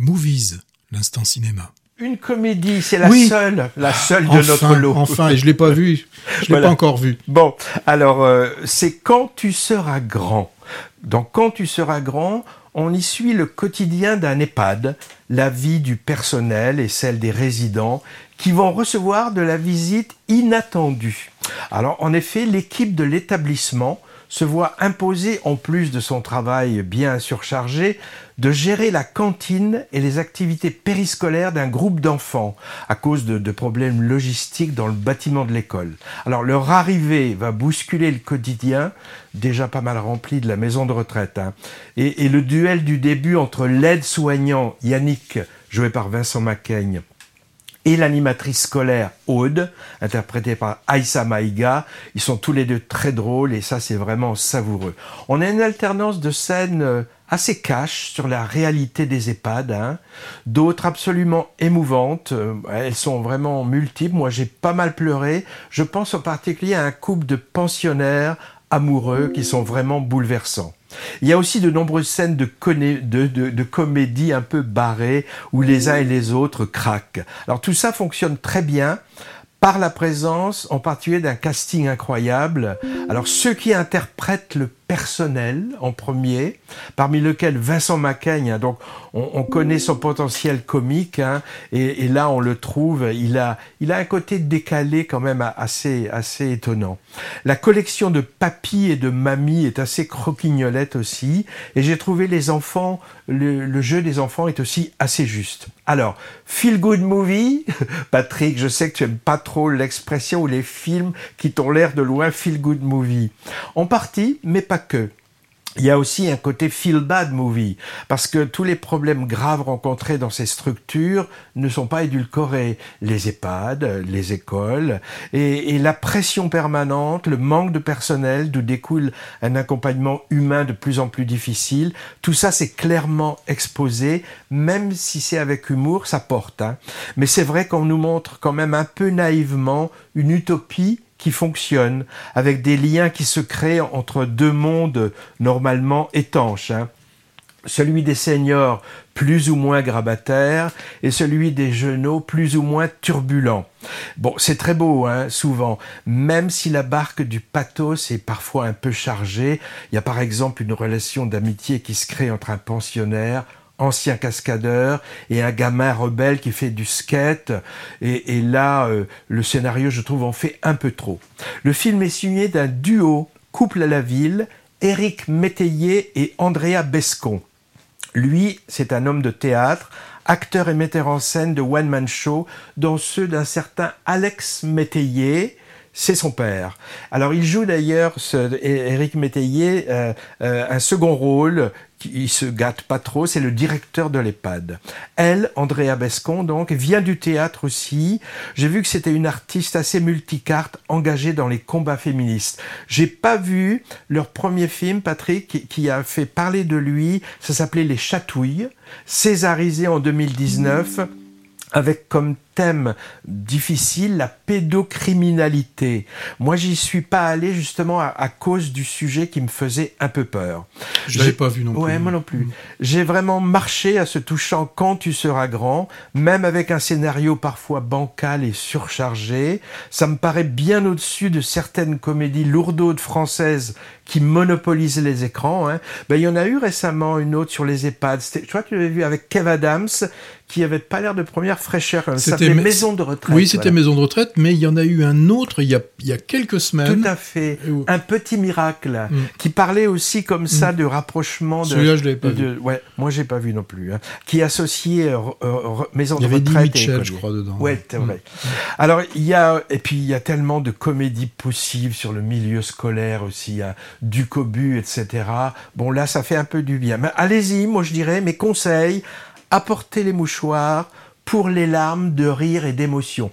Movies, l'instant cinéma. Une comédie, c'est la seule, la seule de notre lot. Enfin, et je l'ai pas vu, je l'ai pas encore vu. Bon, alors euh, c'est quand tu seras grand. Donc quand tu seras grand, on y suit le quotidien d'un EHPAD, la vie du personnel et celle des résidents qui vont recevoir de la visite inattendue. Alors en effet, l'équipe de l'établissement se voit imposer, en plus de son travail bien surchargé, de gérer la cantine et les activités périscolaires d'un groupe d'enfants à cause de, problèmes logistiques dans le bâtiment de l'école. Alors leur arrivée va bousculer le quotidien, déjà pas mal rempli de la maison de retraite. Hein. Et, et le duel du début entre l'aide-soignant Yannick, joué par Vincent Macaigne, et l'animatrice scolaire Aude, interprétée par Aïssa Maïga. Ils sont tous les deux très drôles et ça c'est vraiment savoureux. On a une alternance de scènes euh, assez cash sur la réalité des EHPAD, hein. d'autres absolument émouvantes. Euh, elles sont vraiment multiples. Moi j'ai pas mal pleuré. Je pense en particulier à un couple de pensionnaires amoureux qui sont vraiment bouleversants. Il y a aussi de nombreuses scènes de, de, comédie un peu barrées où les uns et les autres craquent. Alors tout ça fonctionne très bien par la présence en particulier d'un casting incroyable. Alors ceux qui interprètent le personnel en premier, parmi lequel Vincent Macaigne, hein, donc on, connaît son potentiel comique, hein, et, là on le trouve, il a, il a un côté décalé quand même assez, assez étonnant. La collection de papy et de mamie est assez croquignolette aussi, et j'ai trouvé les enfants, le, jeu des enfants est aussi assez juste. Alors, feel good movie, Patrick, je sais que tu aimes pas trop l'expression ou les films qui t'ont l'air de loin feel good movie. En partie, mais pas que il y a aussi un côté feel bad movie parce que tous les problèmes graves rencontrés dans ces structures ne sont pas édulcorés. Les EHPAD, les écoles et, la pression permanente, le manque de personnel d'où découle un accompagnement humain de plus en plus difficile. Tout ça c'est clairement exposé, même si c'est avec humour, ça porte. Hein. Mais c'est vrai qu'on nous montre quand même un peu naïvement une utopie qui fonctionne, avec des liens qui se créent entre deux mondes normalement étanches. Hein. Celui des seniors plus ou moins grabataires et celui des genoux plus ou moins turbulents. Bon, c'est très beau, hein, souvent, même si la barque du pathos est parfois un peu chargée. Il y a par exemple une relation d'amitié qui se crée entre un pensionnaire, ancien cascadeur et un gamin rebelle qui fait du skate. Et, là, euh, le scénario, je trouve, en fait un peu trop. Le film est signé d'un duo, couple à la ville, Éric Métayer et Andrea Bescon. Lui, c'est un homme de théâtre, acteur et metteur en scène de one-man show, dont ceux d'un certain Alex Métayer, c'est son père. Alors il joue d'ailleurs, Éric Métayer, euh, euh, un second rôle qui se gâte pas trop, c'est le directeur de l'EHPAD. Elle, Andrea Bescon, donc, vient du théâtre aussi. J'ai vu que c'était une artiste assez multicarte, engagée dans les combats féministes. J'ai pas vu leur premier film, Patrick, qui, qui a fait parler de lui. Ça s'appelait Les Chatouilles, césarisé en 2019 avec comme thème difficile la pédocriminalité. Moi, j'y suis pas allé justement à, cause du sujet qui me faisait un peu peur. Je l'avais pas vu non plus. Ouais, moi non plus. Mm. J'ai vraiment marché à ce touchant quand tu seras grand, même avec un scénario parfois bancal et surchargé. Ça me paraît bien au-dessus de certaines comédies lourdaudes françaises qui monopolisent les écrans. Hein. Ben, il y en a eu récemment une autre sur les EHPAD. Je crois que tu l'avais vu avec Kev Adams, qui avait pas l'air de première fraîcheur. C'était Maison de retraite. Oui, c'était Maison de retraite, mais il y en a eu un autre il y a, il y a quelques semaines. Tout à fait. Un petit miracle mm. qui parlait aussi comme ça mm. de rapprochement. De, Celui-là, je l'avais pas vu. Ouais, moi j'ai pas vu non plus. Hein. Qui associait euh, euh, Maison de retraite. Il y avait Mitchell, je crois, dedans. Ouais, vrai. Mm. Alors il y a et puis il y a tellement de comédies possibles sur le milieu scolaire aussi, hein. du cobu, etc. Bon là, ça fait un peu du bien. Mais allez-y, moi je dirais mes conseils apportez les mouchoirs pour les larmes de rire et d'émotion.